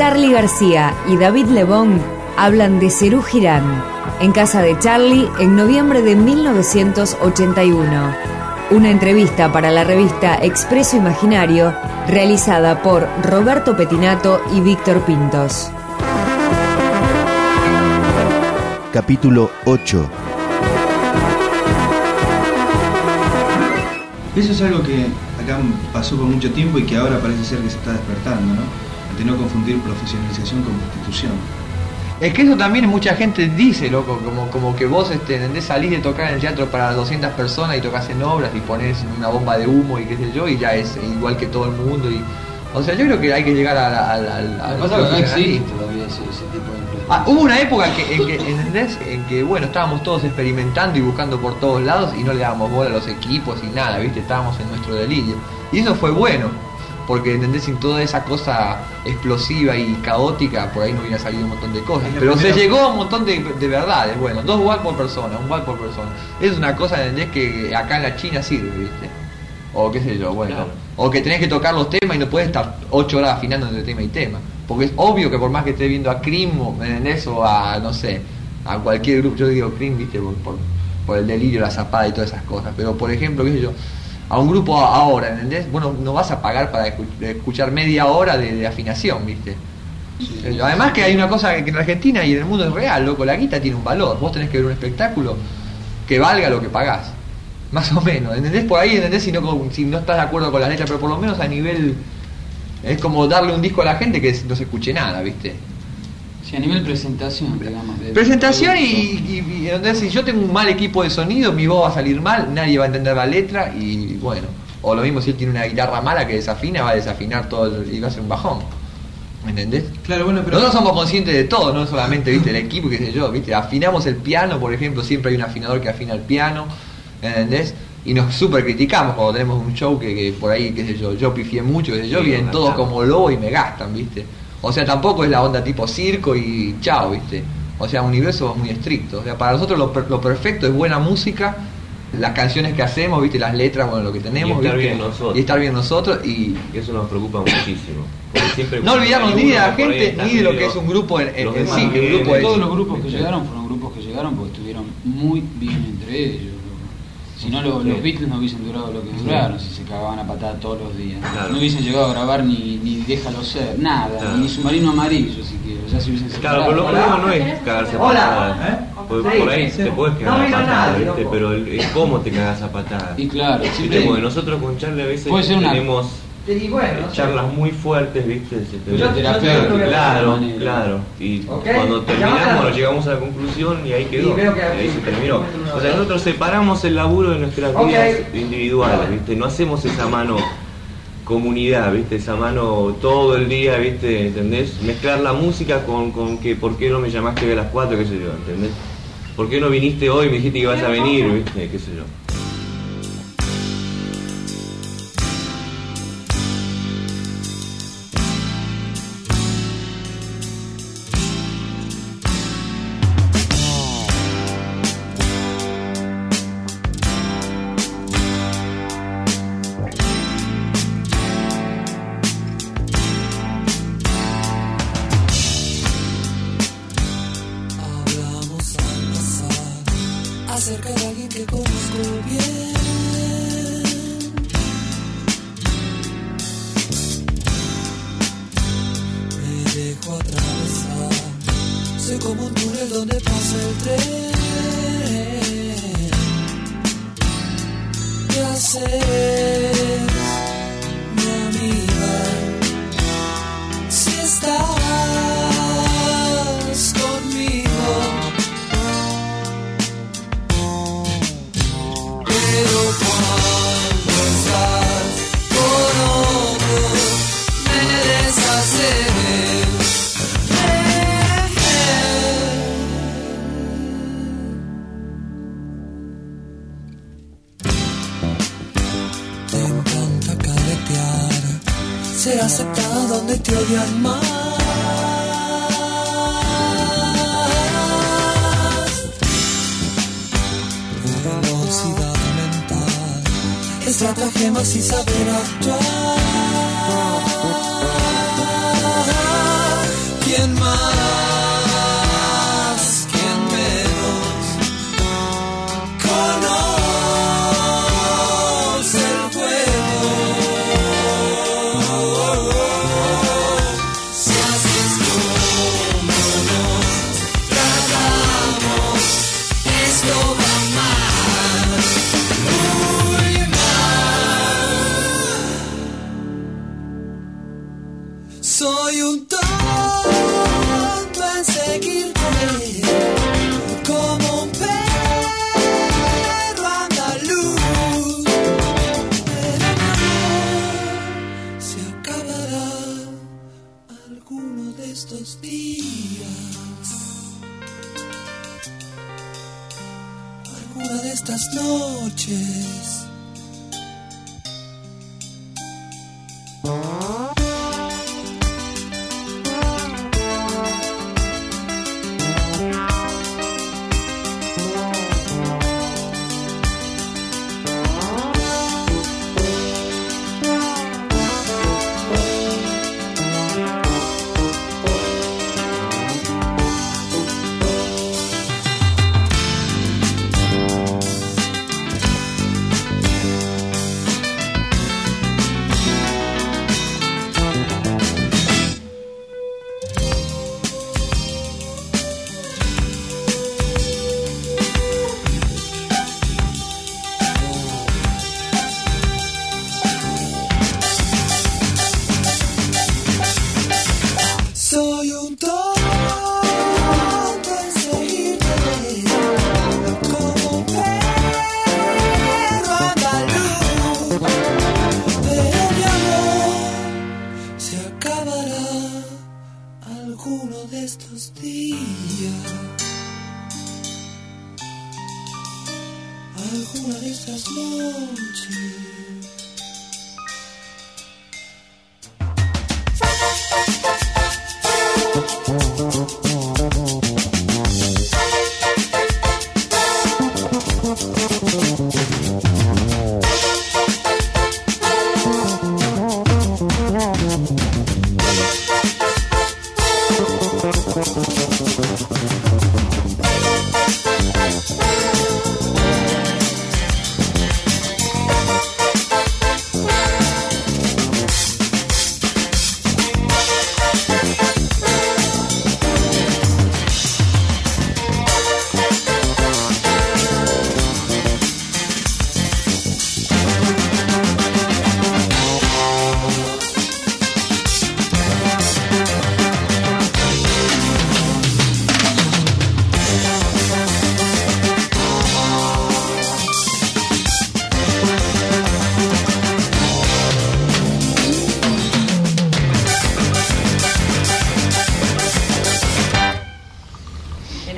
Charlie García y David Lebón hablan de Cerú Girán en casa de Charlie en noviembre de 1981. Una entrevista para la revista Expreso Imaginario realizada por Roberto Petinato y Víctor Pintos. Capítulo 8 Eso es algo que acá pasó por mucho tiempo y que ahora parece ser que se está despertando, ¿no? Ante no confundir profesionalización con prostitución. Es que eso también mucha gente dice, loco, como, como que vos este, ¿entendés? salís de tocar en el teatro para 200 personas y tocas en obras y pones una bomba de humo y qué sé yo, y ya es igual que todo el mundo. y O sea, yo creo que hay que llegar al... al, al, al Lo que pasa es que no existe todavía ese, ese tipo de Ah, hubo una época en que, en que, ¿entendés? En que, bueno, estábamos todos experimentando y buscando por todos lados y no le dábamos bola a los equipos y nada, ¿viste? Estábamos en nuestro delirio. Y eso fue bueno, porque, ¿entendés? Sin toda esa cosa explosiva y caótica, por ahí no hubiera salido un montón de cosas. Pero se llegó a un montón de, de verdades, bueno, dos watts por persona, un watt por persona. Es una cosa, ¿entendés? Que acá en la China sirve, ¿viste? O qué sé yo, bueno. Claro. O que tenés que tocar los temas y no puedes estar ocho horas afinando entre tema y tema. Porque es obvio que por más que estés viendo a Cream o ¿me entendés? o a, no sé, a cualquier grupo, yo digo Cream, viste, por, por, por el delirio, la zapada y todas esas cosas. Pero por ejemplo, qué sé yo, a un grupo ahora, ¿entendés? Bueno, no vas a pagar para escu- escuchar media hora de, de afinación, viste. Eh, Además que hay una cosa que en Argentina y en el mundo es real, loco, la guita tiene un valor. Vos tenés que ver un espectáculo que valga lo que pagás. Más o menos, ¿entendés? Por ahí, ¿entendés? Si no, si no estás de acuerdo con las letras, pero por lo menos a nivel... Es como darle un disco a la gente que no se escuche nada, ¿viste? Sí, a nivel presentación, digamos. de- Presentación y, y- si yo tengo un mal equipo de sonido, mi voz va a salir mal, nadie va a entender la letra y bueno. O lo mismo si él tiene una guitarra mala que desafina, va a desafinar todo el- y va a ser un bajón. ¿Me entendés? Claro, bueno, pero... Nosotros somos conscientes de todo, no solamente viste el equipo, qué sé yo, viste, afinamos el piano, por ejemplo, siempre hay un afinador que afina el piano, ¿entendés? Y nos super criticamos cuando tenemos un show que, que por ahí, qué sé yo, yo pifié mucho, qué sé yo, Sí, vienen todos como lobo y me gastan, viste. O sea, tampoco es la onda tipo circo y chao, viste. O sea, universo muy estricto. O sea, para nosotros lo, per- lo perfecto es buena música, las canciones que hacemos, viste, las letras, bueno, lo que tenemos, Y estar ¿viste? bien nosotros. Y estar bien nosotros y Y eso nos preocupa muchísimo. Siempre no olvidarnos hay ni de la gente ni de lo que es un grupo en, sí, que un bien, grupo es... Todos los grupos que llegaron fueron grupos que llegaron porque estuvieron muy bien entre ellos. Si no, lo- los Beatles no hubiesen durado lo que duraron, si se cagaban a patada todos los días. Claro. No hubiesen llegado a grabar ni, ni Déjalo Ser, nada, Claro. ni Submarino Amarillo, si quiero, ya se hubiesen Claro, separado. pero lo problema no es cagarse a Hola. patadas. ¿Eh? Porque por ahí sí. te puedes No cagar a loco. Pero el, el cómo te cagas a patadas. Y claro, siempre- Porque nosotros con Charlie a veces una- tenemos Y bueno, no sé. charlas muy fuertes, ¿viste? Se te- Yo- yo- Claro, claro. Y cuando terminamos llegamos a la conclusión y ahí quedó. Y ahí se terminó. O sea, nosotros separamos el laburo de nuestras vidas individuales, ¿viste? No hacemos esa mano comunidad, ¿viste? Esa mano todo el día, ¿viste? ¿Entendés? Mezclar la música con, con que ¿por qué no me llamaste a las 4? qué sé yo, ¿entendés? ¿Por qué no viniste hoy y me dijiste que ibas a venir, ¿viste? qué sé yo. Estratagemas y saber actuar. Soy un tonto en seguirte, como un perro andaluz. Pero se acabará alguno de estos días, alguna de estas noches.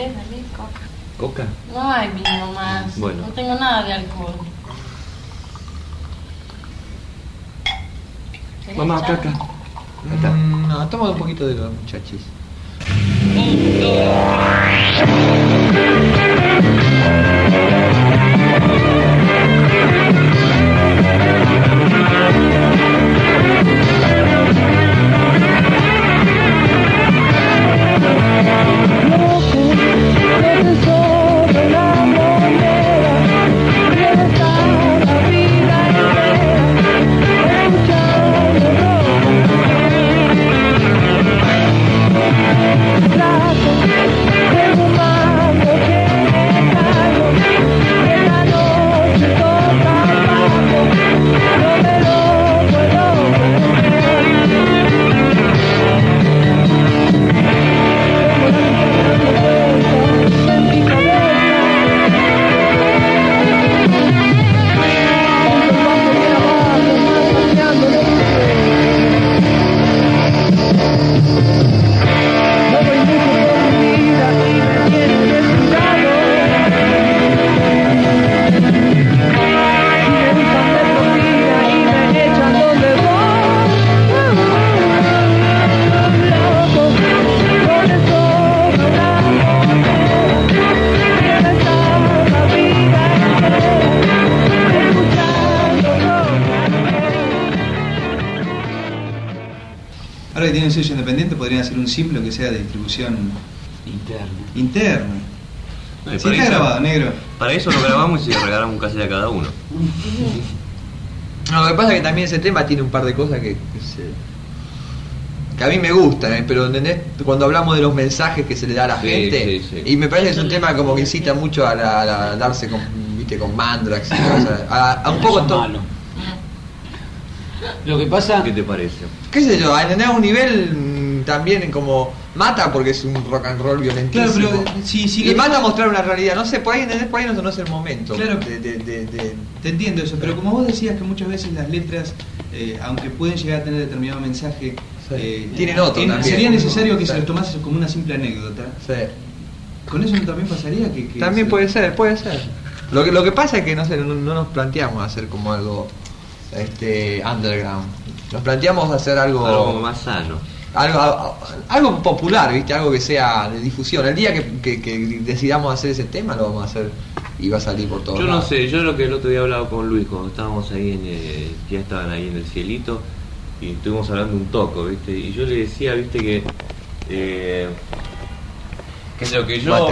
¿Querés venir, Coca? ¿Coca? No hay vino más. Bueno. No tengo nada de alcohol. ¿Querés Mamá, acá, acá. Mm, no, toma un poquito de los muchachis. Ahora que sello independiente, podrían hacer un simple que sea de distribución Interno. interna. No, Sí, está eso- grabado, negro. Para eso lo grabamos y le regalamos un cassette a cada uno. No, lo que pasa es que también ese tema tiene un par de cosas que, que, se- que a mí me gustan, ¿eh? pero ¿entendés? cuando hablamos de los mensajes que se le da a la Sí, gente, sí, sí. y me parece que es un tema como que incita mucho a, la- a la- a darse con, viste, con mandrax y cosas, a, a un poco todo. Lo que pasa, ¿Qué te parece? qué sé yo, a entender a un nivel mm, también como mata porque es un rock and roll violentísimo. Claro, pero sí, sí, y lo- mata a mostrar una realidad, no sé, por ahí, ¿entendés? Por ahí no, no es el momento. Claro. de, de- de- de- Te entiendo eso, pero como vos decías que muchas veces las letras, eh, aunque pueden llegar a tener determinado mensaje, Sí. eh, Tienen otro también. sería necesario que Sí. se lo tomases como una simple anécdota. sí. Con eso también pasaría que... que También se- puede ser, puede ser. Lo que, lo que pasa es que no, sé, no, no nos planteamos hacer como algo este underground. Nos planteamos hacer algo Algo como más sano. algo, algo, popular, ¿viste? Algo que sea de difusión. El día que, que- que decidamos hacer ese tema lo vamos a hacer y va a salir por todos Yo no sé, yo lo que el otro día hablaba con Luis cuando estábamos ahí en el, ya estaban ahí en el cielito y estuvimos hablando un toco, ¿viste? Y yo le decía, ¿viste? Que eh, que lo que yo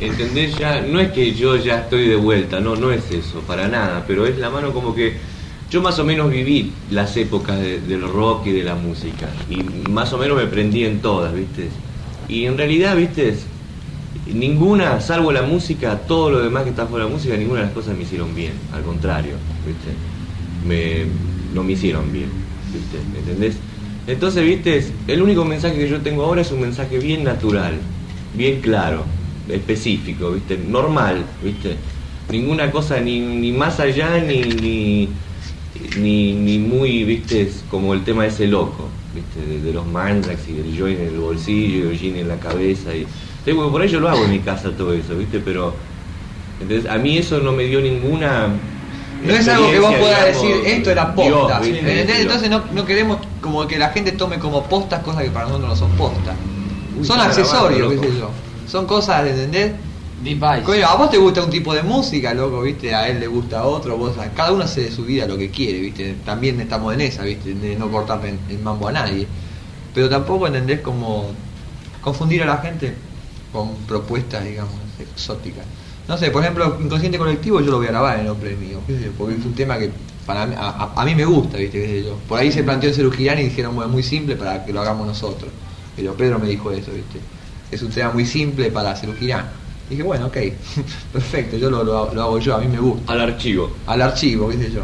entendés ya, no es que yo ya estoy de vuelta, no, no es eso, para nada, pero es la mano como que yo más o menos viví las épocas de- del rock y de la música y más o menos me prendí en todas, ¿viste? Y en realidad, ¿viste? Ninguna, salvo la música, todo lo demás que está fuera de la música, ninguna de las cosas me hicieron bien, al contrario, ¿viste? Me, no me hicieron bien, ¿viste? ¿Me entendés? Entonces, ¿viste? El único mensaje que yo tengo ahora es un mensaje bien natural, bien claro, específico, ¿viste? Normal, ¿viste? Ninguna cosa ni, ni más allá ni, ni, ni muy, ¿viste? Como el tema ese loco, ¿viste? De, de los mandrax y del joint en el bolsillo y el gin en la cabeza y... Porque por ahí yo lo hago en mi casa todo eso, ¿viste? Pero... Entonces, a mí eso no me dio ninguna... No es algo que vos puedas digamos, decir, esto era Dios, posta. Pero- Entonces no, no queremos como que la gente tome como postas cosas que para nosotros no son postas. Son accesorios, qué sé yo. Son cosas, ¿entendés? A vos te gusta un tipo de música, loco, viste, a él le gusta otro, vos, cada uno hace de su vida lo que quiere, viste, también estamos en esa, viste, de no cortarle en- el mambo a nadie. Pero tampoco entendés como confundir a la gente con propuestas, digamos, exóticas. No sé, por ejemplo, Inconsciente Colectivo yo lo voy a grabar en nombre mío, porque es un tema que para a, a- mí me gusta, viste, qué sé yo. Por ahí se planteó en Cerugirán y dijeron, bueno, muy simple para que lo hagamos nosotros. Pero Pedro me dijo eso, viste. Es un tema muy simple para Cerugirán. Dije, bueno, ok, perfecto, yo lo, lo- lo hago yo, a mí me gusta. Al archivo. Al archivo, qué sé yo.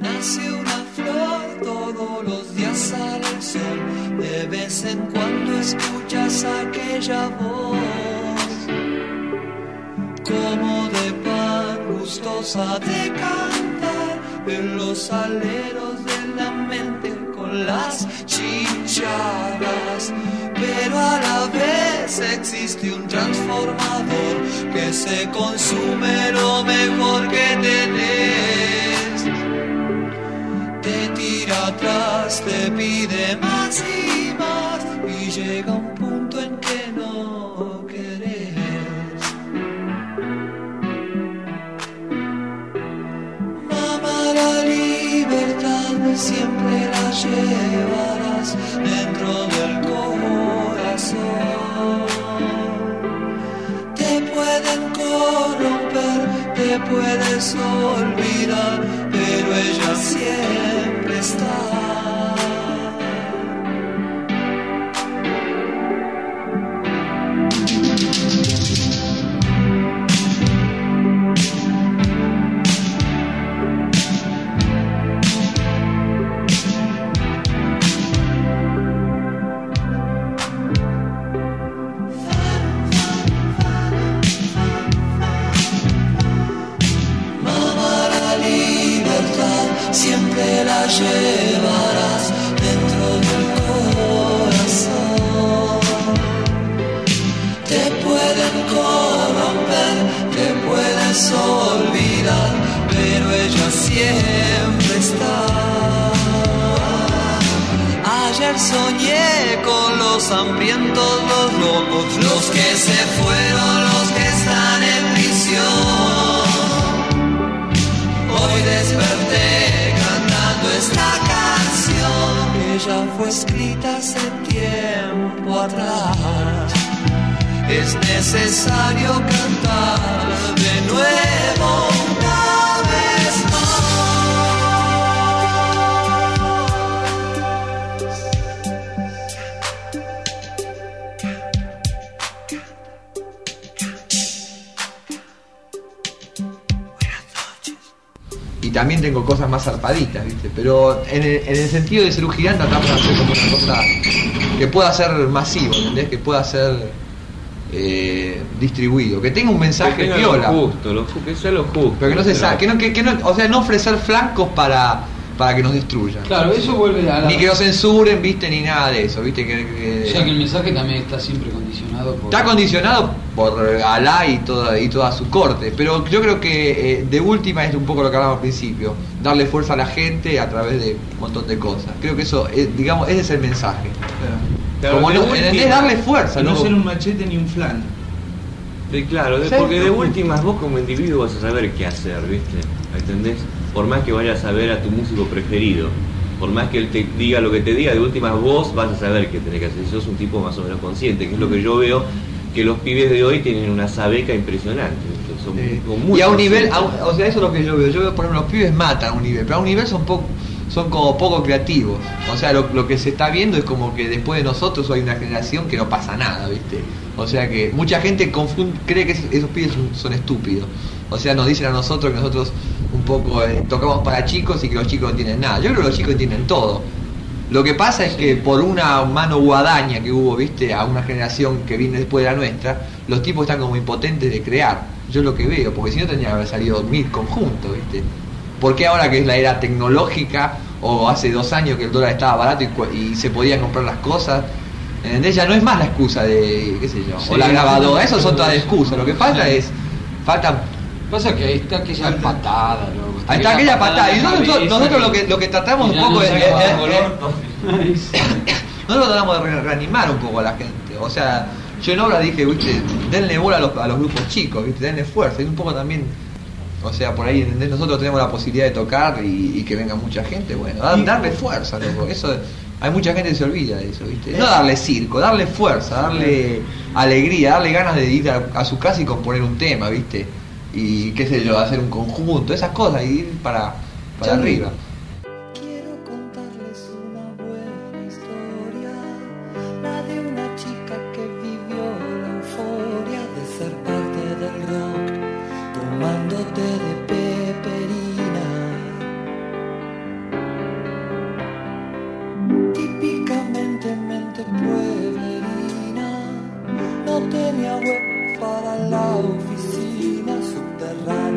Nace una flor, todos los días sale el sol. De vez en cuando escuchas aquella voz, como de pan gustosa de cantar en los aleros de la mente las chinchadas. Pero a la vez existe un transformador que se consume lo mejor que tenés te tira atrás, te pide más y más y llega un punto en que no querés. Mamá, la libertad siempre la llevarás dentro del corazón. Te pueden corromper, te puedes olvidar, pero ella siempre está. Ya fue escrita hace tiempo atrás. Es necesario cantar de nuevo también tengo cosas más zarpaditas, ¿viste? Pero en el, en el sentido de ser un gigante tratamos de hacer como una cosa que pueda ser masivo, ¿entendés? Que pueda ser eh, distribuido, que tenga un Que mensaje lo piola. justo, lo ju- que sea lo justo. Pero que no se sabe, que no, que, que no, o sea, no ofrecer flancos para, para que nos destruyan. Claro, eso vuelve a la... Ni que nos censuren, viste, ni nada de eso, viste que, que- O sea que el mensaje también está siempre condicionado por... está condicionado por Alá y toda, y toda su corte, pero yo creo que eh, de última es un poco lo que hablamos al principio, darle fuerza a la gente a través de un montón de cosas. Creo que eso, es, digamos, ese es el mensaje. Claro, Como no, última, ¿entendés? darle fuerza, No loco. ser un machete ni un flan. Claro, de- Sí, porque de últimas vos como individuo vas a saber qué hacer, ¿viste? ¿Entendés? Por más que vayas a ver a tu músico preferido, por más que él te diga lo que te diga, de últimas vos vas a saber qué tenés que hacer. Si sos un tipo más o menos consciente, que es lo que yo veo que los pibes de hoy tienen una sabeca impresionante. Son Sí. muy y a un nivel, conscientes. a un- o sea, eso es lo que yo veo. Yo veo, por ejemplo, los pibes matan a un nivel, pero a un nivel son poco, son como poco creativos. O sea, lo, lo que se está viendo es como que después de nosotros hay una generación que no pasa nada, ¿viste? O sea que mucha gente cree que esos, esos pibes son, son estúpidos. O sea, nos dicen a nosotros que nosotros un poco eh, tocamos para chicos y que los chicos no tienen nada. Yo creo que los chicos tienen todo. Lo que pasa es que por una mano guadaña que hubo, viste, a una generación que viene después de la nuestra, los tipos están como impotentes de crear. Yo es lo que veo, porque si no tendría que haber salido mil conjuntos, viste. ¿Por qué ahora que es la era tecnológica, o hace dos años que el dólar estaba barato y, se podían comprar las cosas, ¿entendés? Ya no es más la excusa de, qué sé yo, Sí, o la grabadora, eso son todas excusas. Lo que falta es, falta Pasa que ahí está aquella patada, loco. Ahí está aquella patada. Y nosotros, lo que, lo que tratamos un poco es. eh, eh, nosotros tratamos de re- reanimar un poco a la gente. O sea, yo en obra dije, viste, denle bola a los, a los grupos chicos, viste, denle fuerza. Y un poco también. O sea, por ahí ¿entendés? nosotros tenemos la posibilidad de tocar y, y que venga mucha gente, bueno, dar- darle fuerza, loco. Eso, hay mucha gente que se olvida de eso, ¿viste? No darle circo, darle fuerza, darle alegría, darle ganas de ir a, a su casa y componer un tema, ¿viste? Y qué sé yo, hacer un conjunto, esas cosas, y ir para, arriba. Quiero contarles una buena historia, la de una chica que vivió la euforia de ser parte del rock, tomándote de peperina. Típicamente mente pueblerina, no tenía web para la oficina, vai.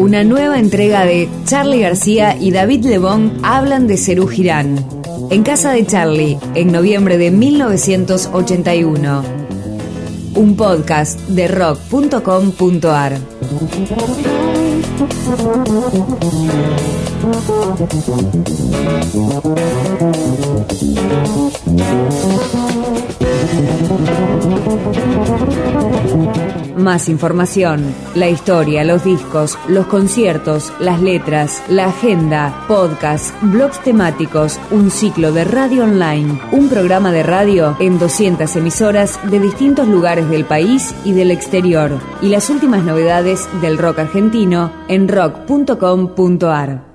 Una nueva entrega de Charlie García y David Lebón hablan de Cerú Girán. En casa de Charlie, en noviembre de 1981. Un podcast de rock.com.ar. Más información, la historia, los discos, los conciertos, las letras, la agenda, podcast, blogs temáticos, un ciclo de radio online, un programa de radio en 200 emisoras de distintos lugares del país y del exterior, y las últimas novedades del rock argentino en rock.com.ar.